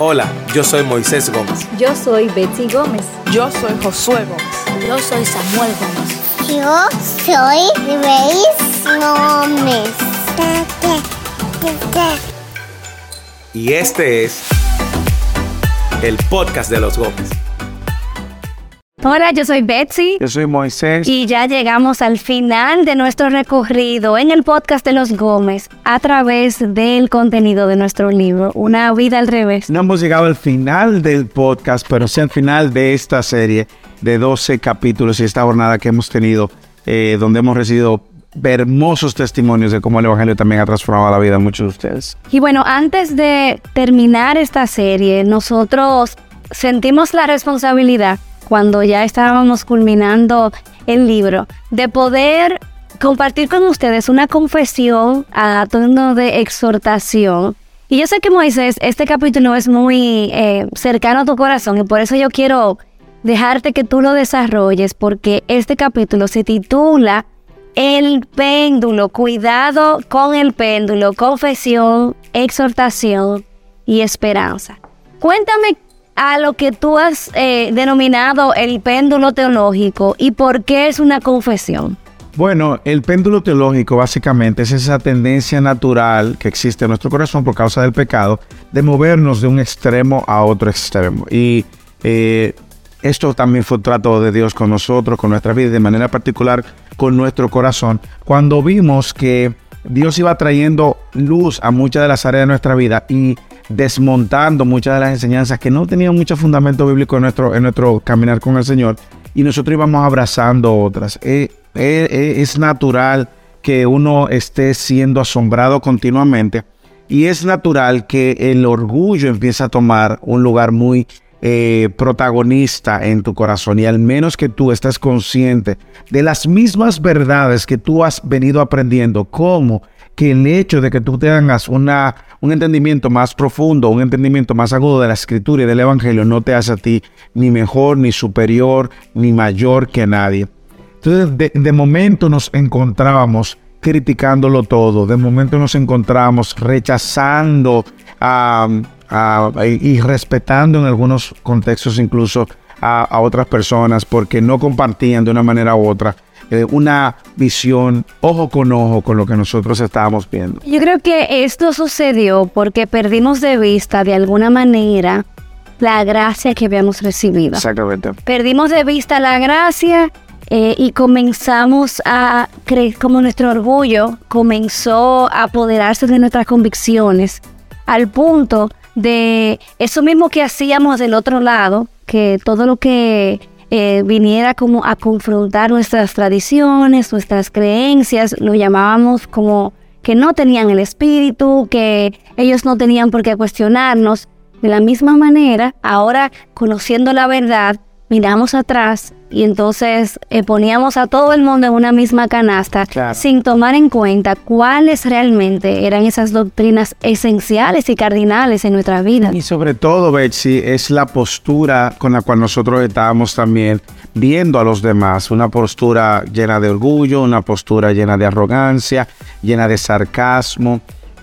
Hola, yo soy Moisés Gómez. Yo soy Betsy Gómez. Yo soy Josué Gómez. Yo soy Samuel Gómez. Yo soy Grace Gómez. Y este es el podcast de los Gómez. Hola, yo soy Betsy. Yo soy Moisés. Y ya llegamos al final de nuestro recorrido en el podcast de los Gómez a través del contenido de nuestro libro, Una vida al revés. No hemos llegado al final del podcast, pero sí al final de esta serie de 12 capítulos y esta jornada que hemos tenido, eh, donde hemos recibido hermosos testimonios de cómo el Evangelio también ha transformado la vida de muchos de ustedes. Y bueno, antes de terminar esta serie, nosotros sentimos la responsabilidad cuando ya estábamos culminando el libro, de poder compartir con ustedes una confesión a tono de exhortación. Y yo sé que Moisés, este capítulo es muy eh, cercano a tu corazón y por eso yo quiero dejarte que tú lo desarrolles porque este capítulo se titula El péndulo, cuidado con el péndulo, confesión, exhortación y esperanza. Cuéntame a lo que tú has eh, denominado el péndulo teológico y por qué es una confesión. Bueno, el péndulo teológico básicamente es esa tendencia natural que existe en nuestro corazón por causa del pecado de movernos de un extremo a otro extremo. Y eh, esto también fue trato de Dios con nosotros, con nuestra vida, de manera particular con nuestro corazón, cuando vimos que Dios iba trayendo luz a muchas de las áreas de nuestra vida y desmontando muchas de las enseñanzas que no tenían mucho fundamento bíblico en nuestro, en nuestro caminar con el Señor y nosotros íbamos abrazando otras. Eh, eh, eh, es natural que uno esté siendo asombrado continuamente y es natural que el orgullo empiece a tomar un lugar muy protagonista en tu corazón y al menos que tú estés consciente de las mismas verdades que tú has venido aprendiendo, como que el hecho de que tú tengas una un entendimiento más profundo, un entendimiento más agudo de la escritura y del evangelio no te hace a ti ni mejor, ni superior, ni mayor que nadie. Entonces, de, momento nos encontrábamos criticándolo todo, de momento nos encontramos rechazando y respetando en algunos contextos incluso a otras personas porque no compartían de una manera u otra eh, una visión ojo con ojo con lo que nosotros estábamos viendo. Yo creo que esto sucedió porque perdimos de vista de alguna manera la gracia que habíamos recibido. Exactamente. Perdimos de vista la gracia eh, y comenzamos a creer, como nuestro orgullo comenzó a apoderarse de nuestras convicciones, al punto de eso mismo que hacíamos del otro lado, que todo lo que eh, viniera como a confrontar nuestras tradiciones, nuestras creencias, lo llamábamos como que no tenían el espíritu, que ellos no tenían por qué cuestionarnos. De la misma manera, ahora conociendo la verdad, miramos atrás y entonces eh, poníamos a todo el mundo en una misma canasta sin tomar en cuenta cuáles realmente eran esas doctrinas esenciales y cardinales en nuestra vida. Y sobre todo, Betsy, es la postura con la cual nosotros estábamos también viendo a los demás, una postura llena de orgullo, una postura llena de arrogancia, llena de sarcasmo.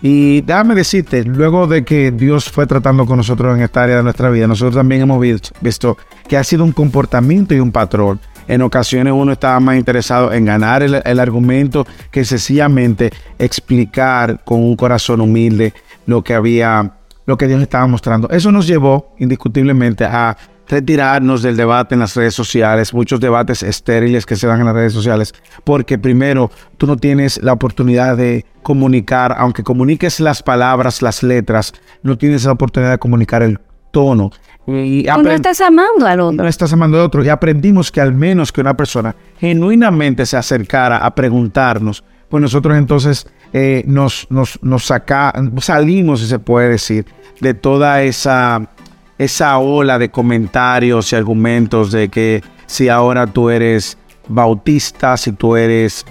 Y déjame decirte, luego de que Dios fue tratando con nosotros en esta área de nuestra vida, nosotros también hemos visto que ha sido un comportamiento y un patrón. En ocasiones uno estaba más interesado en ganar el, argumento que sencillamente explicar con un corazón humilde lo que había, lo que Dios estaba mostrando. Eso nos llevó indiscutiblemente a retirarnos del debate en las redes sociales, muchos debates estériles que se dan en las redes sociales, porque primero tú no tienes la oportunidad de comunicar, aunque comuniques las palabras, las letras, no tienes la oportunidad de comunicar el tono. Y no estás amando al otro. No estás amando al otro. Y aprendimos que al menos que una persona genuinamente se acercara a preguntarnos, pues nosotros entonces eh, nos, nos, nos saca, salimos, si se puede decir, de toda esa esa ola de comentarios y argumentos de que si ahora tú eres bautista, si tú eres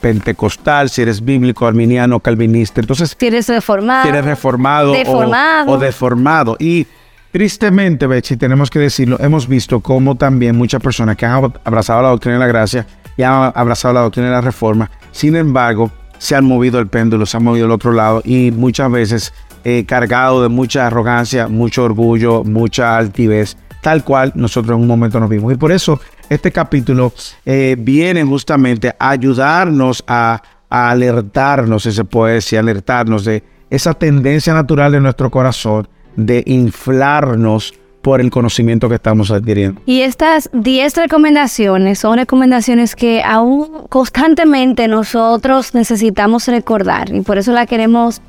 pentecostal, si eres bíblico, arminiano, calvinista, entonces... Si eres reformado. Si eres reformado deformado. O, deformado. Y tristemente, Betsy, tenemos que decirlo, hemos visto cómo también muchas personas que han abrazado la doctrina de la gracia y han abrazado la doctrina de la reforma, sin embargo, se han movido el péndulo, se han movido al otro lado y muchas veces eh, cargado de mucha arrogancia, mucho orgullo, mucha altivez, tal cual nosotros en un momento nos vimos. Y por eso este capítulo eh, viene justamente a ayudarnos a, alertarnos, si se puede decir, alertarnos de esa tendencia natural de nuestro corazón de inflarnos por el conocimiento que estamos adquiriendo. Y estas 10 recomendaciones son recomendaciones que aún constantemente nosotros necesitamos recordar y por eso la queremos,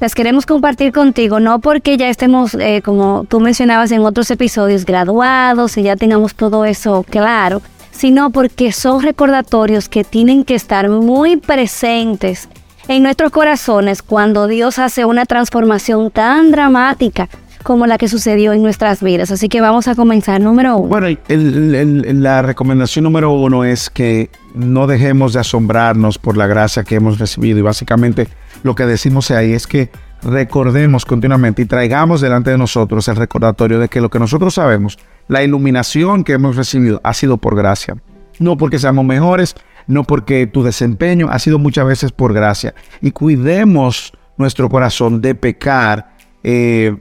las queremos compartir contigo, no porque ya estemos, eh, como tú mencionabas en otros episodios, graduados y ya tengamos todo eso claro, sino porque son recordatorios que tienen que estar muy presentes en nuestros corazones cuando Dios hace una transformación tan dramática como la que sucedió en nuestras vidas. Así que vamos a comenzar. Número uno. Bueno, el- la recomendación número uno es que no dejemos de asombrarnos por la gracia que hemos recibido. Y básicamente lo que decimos ahí es que recordemos continuamente y traigamos delante de nosotros el recordatorio de que lo que nosotros sabemos, la iluminación que hemos recibido, ha sido por gracia. No porque seamos mejores, no porque tu desempeño ha sido muchas veces por gracia. Y cuidemos nuestro corazón de pecar. eh,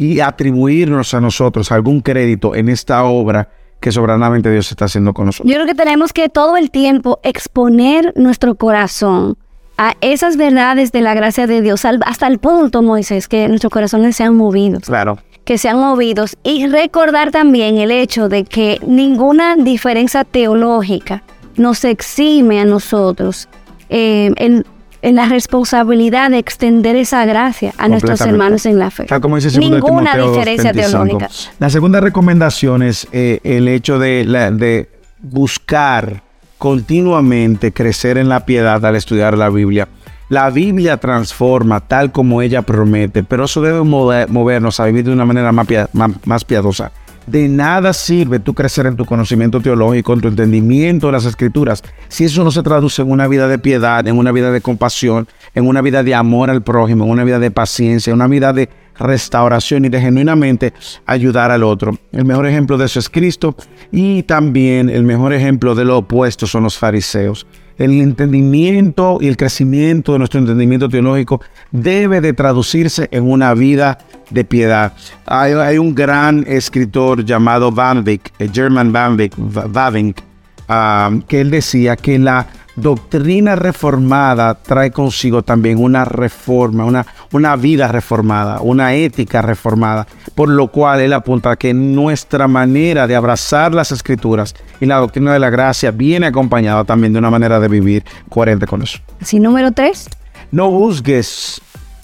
y atribuirnos a nosotros algún crédito en esta obra que soberanamente Dios está haciendo con nosotros. Yo creo que tenemos que todo el tiempo exponer nuestro corazón a esas verdades de la gracia de Dios, hasta el punto, Moisés, que nuestros corazones sean movidos. Claro. que sean movidos y recordar también el hecho de que ninguna diferencia teológica nos exime a nosotros eh, en, en la responsabilidad de extender esa gracia a nuestros hermanos en la fe. Tal como dice Ninguna Timoteo diferencia 2:25. teológica. La segunda recomendación es eh, el hecho de, la- de buscar continuamente crecer en la piedad al estudiar la Biblia. La Biblia transforma tal como ella promete, pero eso debe move- movernos a vivir de una manera más piadosa. De nada sirve tú crecer en tu conocimiento teológico, en tu entendimiento de las escrituras, si eso no se traduce en una vida de piedad, en una vida de compasión, en una vida de amor al prójimo, en una vida de paciencia, en una vida de restauración y de genuinamente ayudar al otro. El mejor ejemplo de eso es Cristo y también el mejor ejemplo de lo opuesto son los fariseos. El entendimiento y el crecimiento de nuestro entendimiento teológico debe de traducirse en una vida de piedad. Hay, un gran escritor llamado Van Wyck, eh, German Van Bavinck, ah, que él decía que la doctrina reformada trae consigo también una reforma, una, una vida reformada, una ética reformada, por lo cual él apunta que nuestra manera de abrazar las escrituras y la doctrina de la gracia viene acompañada también de una manera de vivir coherente con eso. Así, número tres, No juzgues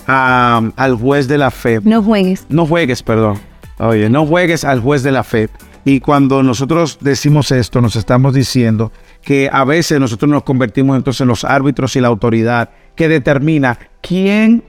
ah, al juez de la fe no juegues. no juegues, perdón. Oye, no juegues al juez de la fe. Y cuando nosotros decimos esto, nos estamos diciendo que a veces nosotros nos convertimos entonces en los árbitros y la autoridad que determina quién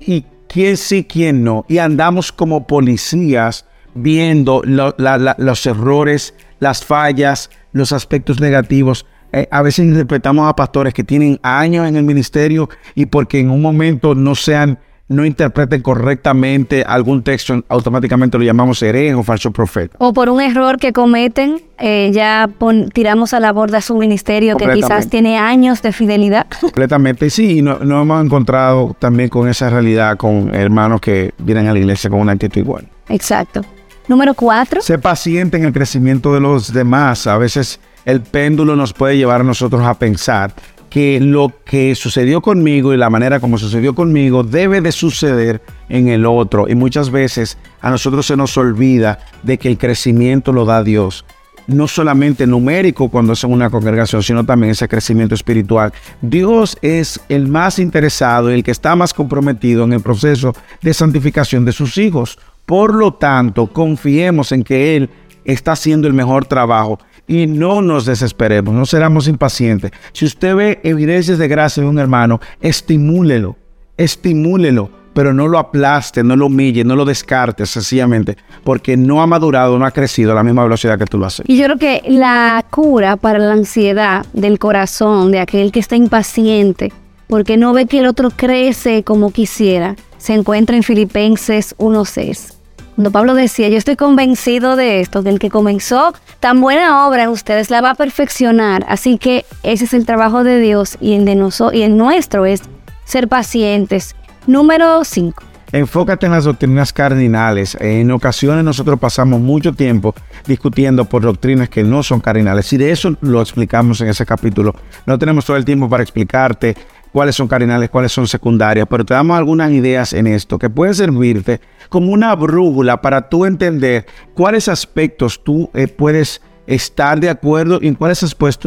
y quién sí, quién no. Y andamos como policías viendo los errores, las fallas, los aspectos negativos. Eh, a veces interpretamos a pastores que tienen años en el ministerio y porque en un momento no sean no interpreten correctamente algún texto, automáticamente lo llamamos hereje o falso profeta. O por un error que cometen, eh, ya pon- tiramos a la borda su ministerio que quizás tiene años de fidelidad. Completamente, sí, y no, no hemos encontrado también con esa realidad con hermanos que vienen a la iglesia con una actitud igual. Exacto. Número cuatro, Sé paciente en el crecimiento de los demás. A veces el péndulo nos puede llevar a nosotros a pensar que lo que sucedió conmigo y la manera como sucedió conmigo debe de suceder en el otro. Y muchas veces a nosotros se nos olvida de que el crecimiento lo da Dios. No solamente numérico cuando es en una congregación, sino también ese crecimiento espiritual. Dios es el más interesado, el que está más comprometido en el proceso de santificación de sus hijos. Por lo tanto, confiemos en que Él está haciendo el mejor trabajo y no nos desesperemos, no seramos impacientes. Si usted ve evidencias de gracia de un hermano, estimúlelo, estimúlelo, pero no lo aplaste, no lo humille, no lo descarte sencillamente, porque no ha madurado, no ha crecido a la misma velocidad que tú lo haces. Y yo creo que la cura para la ansiedad del corazón de aquel que está impaciente, porque no ve que el otro crece como quisiera, se encuentra en Filipenses 1.6. Cuando Pablo decía, yo estoy convencido de esto, que el que comenzó tan buena obra en ustedes la va a perfeccionar. Así que ese es el trabajo de Dios y el, de noso- y el nuestro es ser pacientes. Número 5. enfócate en las doctrinas cardinales. En ocasiones nosotros pasamos mucho tiempo discutiendo por doctrinas que no son cardinales y de eso lo explicamos en ese capítulo. No tenemos todo el tiempo para explicarte cuáles son cardinales, cuáles son secundarias, pero te damos algunas ideas en esto que pueden servirte como una brújula para tú entender cuáles aspectos tú eh, puedes estar de acuerdo y en cuáles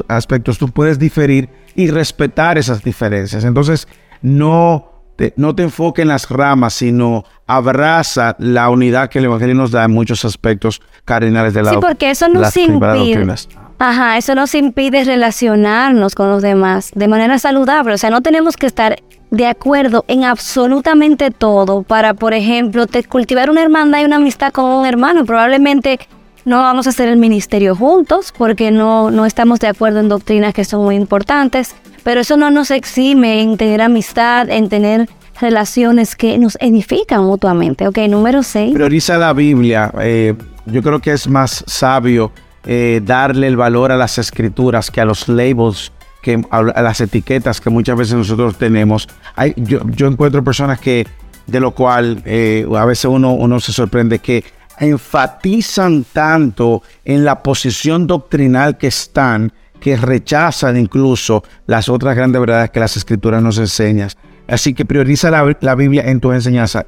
aspectos tú puedes diferir y respetar esas diferencias. Entonces, no te, no te enfoques en las ramas, sino abraza la unidad que el Evangelio nos da en muchos aspectos cardinales de la Sí, porque eso nos impide. Ajá, eso nos impide relacionarnos con los demás de manera saludable. O sea, no tenemos que estar de acuerdo en absolutamente todo para, por ejemplo, te cultivar una hermandad y una amistad con un hermano. Probablemente no vamos a hacer el ministerio juntos porque no, no estamos de acuerdo en doctrinas que son muy importantes, pero eso no nos exime en tener amistad, en tener relaciones que nos edifican mutuamente. Ok, número 6. Prioriza la Biblia. Eh, yo creo que es más sabio eh, darle el valor a las escrituras que a los labels, que a, las etiquetas que muchas veces nosotros tenemos. Hay, yo, encuentro personas que, de lo cual eh, a veces uno, uno se sorprende que enfatizan tanto en la posición doctrinal que están, que rechazan incluso las otras grandes verdades que las escrituras nos enseñan. Así que prioriza la, Biblia en tu enseñanza,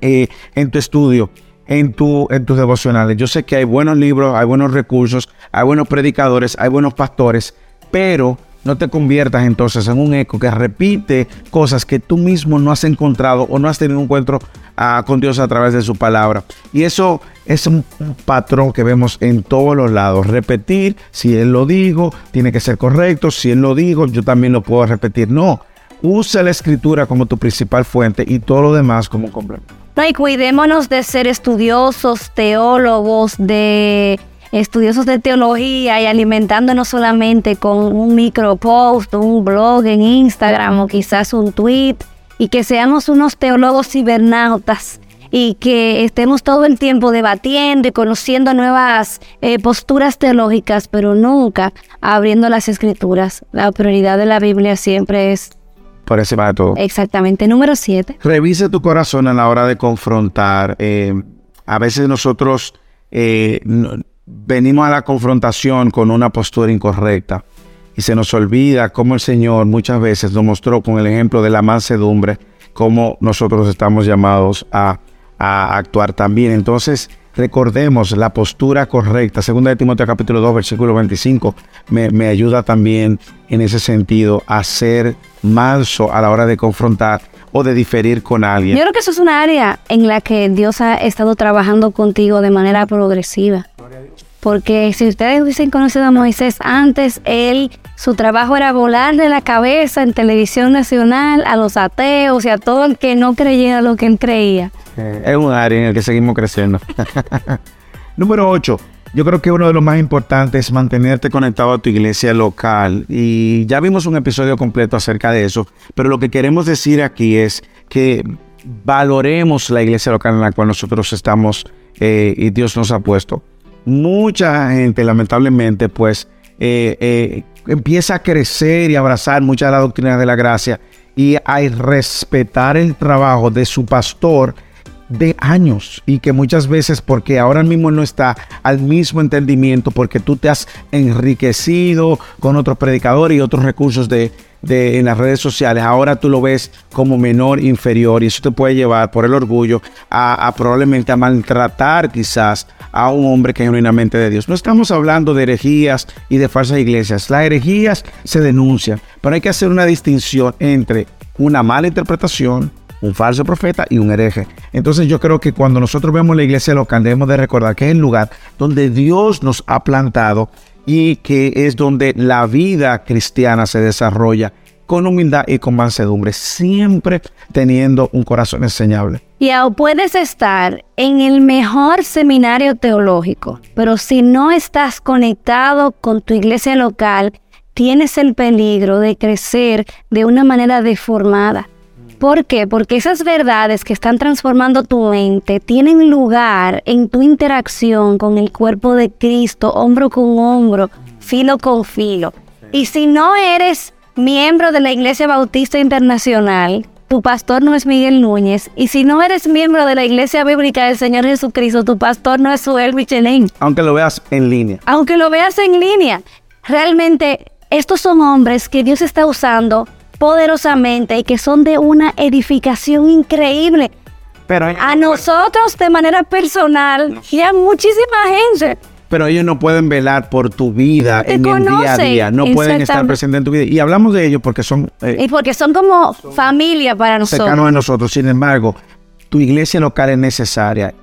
eh, en tu estudio en, tu, en tus devocionales. Yo sé que hay buenos libros, hay buenos recursos, hay buenos predicadores, hay buenos pastores, pero no te conviertas entonces en un eco que repite cosas que tú mismo no has encontrado o no has tenido un encuentro ah, con Dios a través de su palabra. Y eso es un, patrón que vemos en todos los lados. Repetir, si Él lo dijo, tiene que ser correcto. Si Él lo dijo, yo también lo puedo repetir. No, usa la escritura como tu principal fuente y todo lo demás como complemento. No, y cuidémonos de ser estudiosos, teólogos, de estudiosos de teología y alimentándonos solamente con un micropost, un blog en Instagram o quizás un tweet y que seamos unos teólogos cibernautas y que estemos todo el tiempo debatiendo y conociendo nuevas eh, posturas teológicas, pero nunca abriendo las escrituras. La prioridad de la Biblia siempre es por encima de todo. Exactamente. Número siete. Revise tu corazón a la hora de confrontar. Eh, a veces nosotros eh, venimos a la confrontación con una postura incorrecta y se nos olvida cómo el Señor muchas veces nos mostró con el ejemplo de la mansedumbre cómo nosotros estamos llamados a, a actuar también. Entonces, recordemos la postura correcta. Segunda de Timoteo capítulo 2, versículo 25, me, me, ayuda también en ese sentido a ser manso a la hora de confrontar o de diferir con alguien. Yo creo que eso es una área en la que Dios ha estado trabajando contigo de manera progresiva. Porque si ustedes hubiesen conocido a Moisés antes, él, su trabajo era volarle la cabeza en televisión nacional a los ateos y a todo el que no creyera lo que él creía. es un área en el que seguimos creciendo. Número 8. Yo creo que uno de los más importantes es mantenerte conectado a tu iglesia local. Y ya vimos un episodio completo acerca de eso. Pero lo que queremos decir aquí es que valoremos la iglesia local en la cual nosotros estamos eh, y Dios nos ha puesto mucha gente, lamentablemente, pues eh, eh, empieza a crecer y abrazar muchas de las doctrinas de la gracia y a respetar el trabajo de su pastor de años y que muchas veces porque ahora mismo no está al mismo entendimiento porque tú te has enriquecido con otros predicadores y otros recursos de, en las redes sociales, ahora tú lo ves como menor, inferior, y eso te puede llevar por el orgullo a, probablemente maltratar quizás a un hombre que es genuinamente de Dios. No estamos hablando de herejías y de falsas iglesias. Las herejías se denuncian, pero hay que hacer una distinción entre una mala interpretación, un falso profeta y un hereje. Entonces yo creo que cuando nosotros vemos la iglesia local debemos de recordar que es el lugar donde Dios nos ha plantado y que es donde la vida cristiana se desarrolla con humildad y con mansedumbre, siempre teniendo un corazón enseñable. Y puedes estar en el mejor seminario teológico, pero si no estás conectado con tu iglesia local, tienes el peligro de crecer de una manera deformada ¿Por qué? Porque esas verdades que están transformando tu mente tienen lugar en tu interacción con el cuerpo de Cristo, hombro con hombro, filo con filo. Y si no eres miembro de la Iglesia Bautista Internacional, tu pastor no es Miguel Núñez. Y si no eres miembro de la Iglesia Bíblica del Señor Jesucristo, tu pastor no es Suel Michelin. Aunque lo veas en línea. Aunque lo veas en línea, realmente estos son hombres que Dios está usando poderosamente y que son de una edificación increíble Pero, a nosotros de manera personal y a muchísima gente. pero ellos no pueden velar por tu vida Te en el día a día. No pueden estar presentes en tu vida. Y hablamos de ellos porque son eh, Y porque son como familia para nosotros. cercanos a nosotros. Sin embargo, tu iglesia local es necesaria.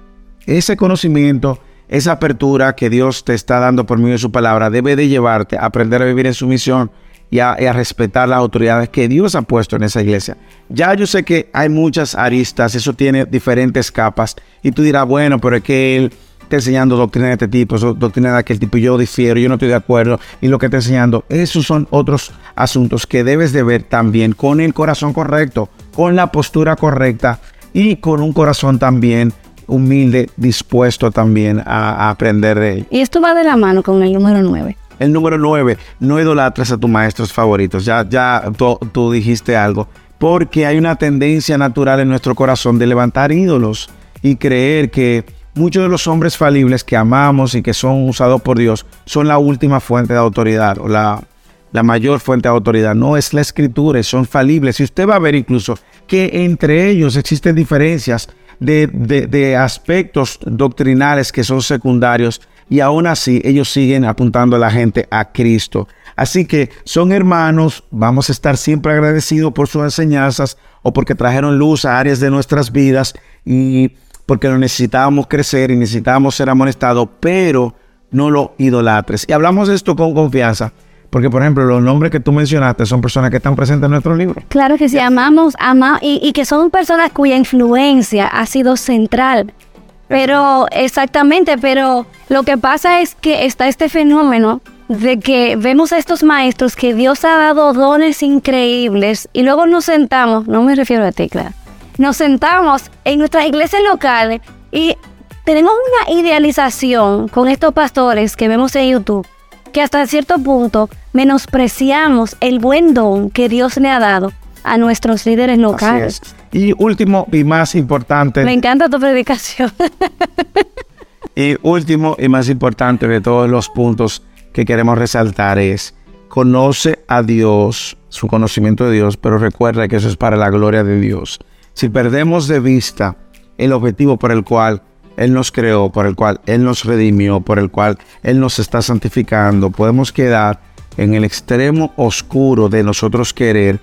Ese conocimiento, esa apertura que Dios te está dando por medio de su palabra, debe de llevarte a aprender a vivir en su misión y a, y a respetar las autoridades que Dios ha puesto en esa iglesia. Ya yo sé que hay muchas aristas, eso tiene diferentes capas. Y tú dirás, bueno, pero es que él está enseñando doctrina de este tipo, doctrina de aquel tipo, yo difiero, yo no estoy de acuerdo, y lo que está enseñando, esos son otros asuntos que debes de ver también con el corazón correcto, con la postura correcta y con un corazón también humilde, dispuesto también a, a aprender de él. Y esto va de la mano con el número 9. El número 9, no idolatres a tus maestros favoritos. Ya, ya tú, dijiste algo. Porque hay una tendencia natural en nuestro corazón de levantar ídolos y creer que muchos de los hombres falibles que amamos y que son usados por Dios son la última fuente de autoridad o la, la mayor fuente de autoridad. No es la escritura, son falibles. Y usted va a ver incluso que entre ellos existen diferencias de- de aspectos doctrinales que son secundarios y aún así ellos siguen apuntando a la gente a Cristo. Así que son hermanos, vamos a estar siempre agradecidos por sus enseñanzas o porque trajeron luz a áreas de nuestras vidas y porque lo necesitábamos crecer y necesitábamos ser amonestados, pero no lo idolatres. Y hablamos de esto con confianza, porque por ejemplo los nombres que tú mencionaste son personas que están presentes en nuestro libro. Claro que sí, amamos, ama y, y que son personas cuya influencia ha sido central. Pero, exactamente, pero lo que pasa es que está este fenómeno de que vemos a estos maestros que Dios ha dado dones increíbles y luego nos sentamos, no me refiero a ti, claro, nos sentamos en nuestras iglesias locales y tenemos una idealización con estos pastores que vemos en YouTube que hasta cierto punto menospreciamos el buen don que Dios le ha dado a nuestros líderes locales. Y último y más importante, Me encanta tu predicación. y último y más importante de todos los puntos que queremos resaltar es conoce a Dios, su conocimiento de Dios, pero recuerda que eso es para la gloria de Dios. Si perdemos de vista el objetivo por el cual Él nos creó, por el cual Él nos redimió, por el cual Él nos está santificando, podemos quedar en el extremo oscuro de nosotros querer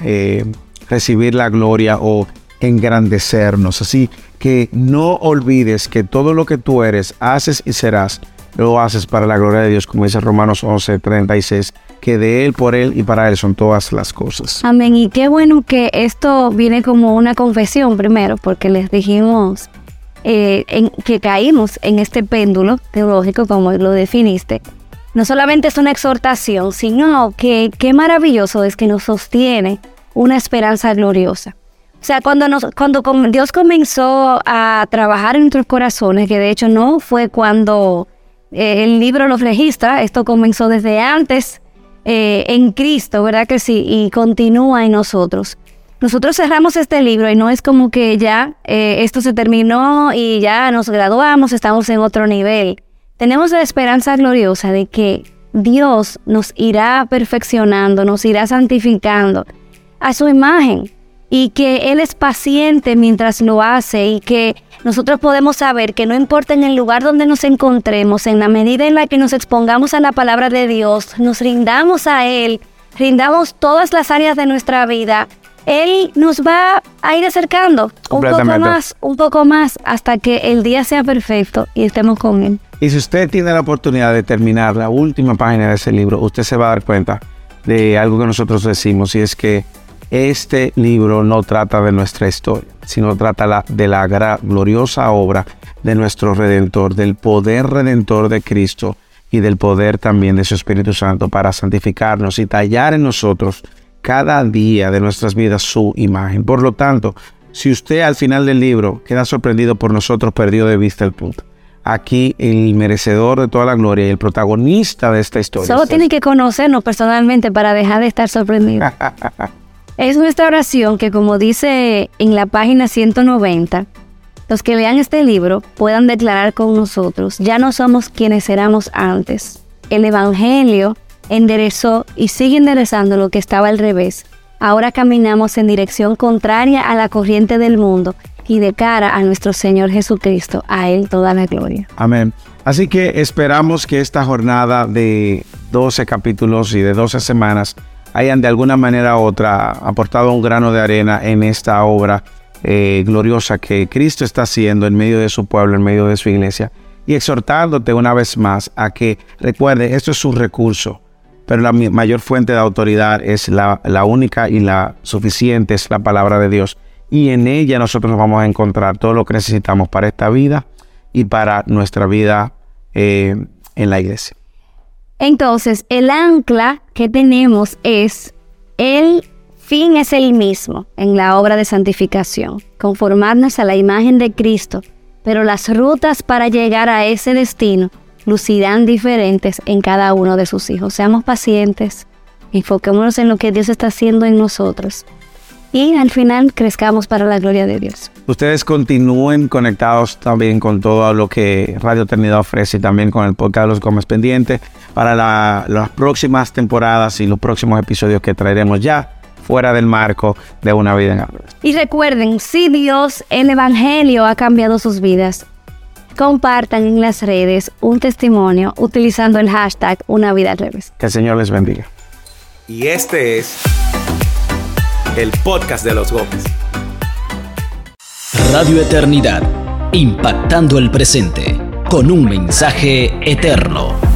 eh, recibir la gloria o engrandecernos. Así que no olvides que todo lo que tú eres, haces y serás, lo haces para la gloria de Dios, como dice Romanos 11, 36, que de Él, por Él y para Él son todas las cosas. Amén. Y qué bueno que esto viene como una confesión primero, porque les dijimos eh, que caímos en este péndulo teológico, como lo definiste. No solamente es una exhortación, sino que qué maravilloso es que nos sostiene una esperanza gloriosa. O sea, cuando, nos, cuando Dios comenzó a trabajar en nuestros corazones, que de hecho no fue cuando eh, el libro los registra, esto comenzó desde antes eh, en Cristo, ¿verdad que sí? Y continúa en nosotros. Nosotros cerramos este libro y no es como que ya eh, esto se terminó y ya nos graduamos, estamos en otro nivel. Tenemos la esperanza gloriosa de que Dios nos irá perfeccionando, nos irá santificando a su imagen y que Él es paciente mientras lo hace y que nosotros podemos saber que no importa en el lugar donde nos encontremos, en la medida en la que nos expongamos a la palabra de Dios, nos rindamos a Él, rindamos todas las áreas de nuestra vida, Él nos va a ir acercando un poco más, un poco más, hasta que el día sea perfecto y estemos con Él. Y si usted tiene la oportunidad de terminar la última página de ese libro, usted se va a dar cuenta de algo que nosotros decimos y es que este libro no trata de nuestra historia, sino trata la- de la gloriosa obra de nuestro Redentor, del poder redentor de Cristo y del poder también de su Espíritu Santo para santificarnos y tallar en nosotros cada día de nuestras vidas su imagen. Por lo tanto, si usted al final del libro queda sorprendido por nosotros, perdió de vista el punto. Aquí el merecedor de toda la gloria y el protagonista de esta historia. Solo tiene que conocernos personalmente para dejar de estar sorprendido. Es nuestra oración que, como dice en la página 190, los que lean este libro puedan declarar con nosotros, ya no somos quienes éramos antes. El Evangelio enderezó y sigue enderezando lo que estaba al revés. Ahora caminamos en dirección contraria a la corriente del mundo y de cara a nuestro Señor Jesucristo, a Él toda la gloria. Amén. Así que esperamos que esta jornada de 12 capítulos y de 12 semanas hayan de alguna manera u otra aportado un grano de arena en esta obra eh, gloriosa que Cristo está haciendo en medio de su pueblo, en medio de su iglesia, y exhortándote una vez más a que recuerde, esto es su recurso, pero la mayor fuente de autoridad es la, única y la suficiente, es la palabra de Dios. Y en ella nosotros vamos a encontrar todo lo que necesitamos para esta vida y para nuestra vida eh, en la iglesia. Entonces, el ancla que tenemos es el fin es el mismo en la obra de santificación, conformarnos a la imagen de Cristo, pero las rutas para llegar a ese destino lucirán diferentes en cada uno de sus hijos. Seamos pacientes, enfoquémonos en lo que Dios está haciendo en nosotros y al final crezcamos para la gloria de Dios. Ustedes continúen conectados también con todo lo que Radio Eternidad ofrece y también con el podcast de los Gómez Pendiente para las próximas temporadas y los próximos episodios que traeremos ya fuera del marco de una vida en árboles. Y recuerden, si Dios, el Evangelio ha cambiado sus vidas, compartan en las redes un testimonio utilizando el hashtag Una Vida al Revés. Que el Señor les bendiga. Y este es el podcast de los Gómez. Radio Eternidad, impactando el presente con un mensaje eterno.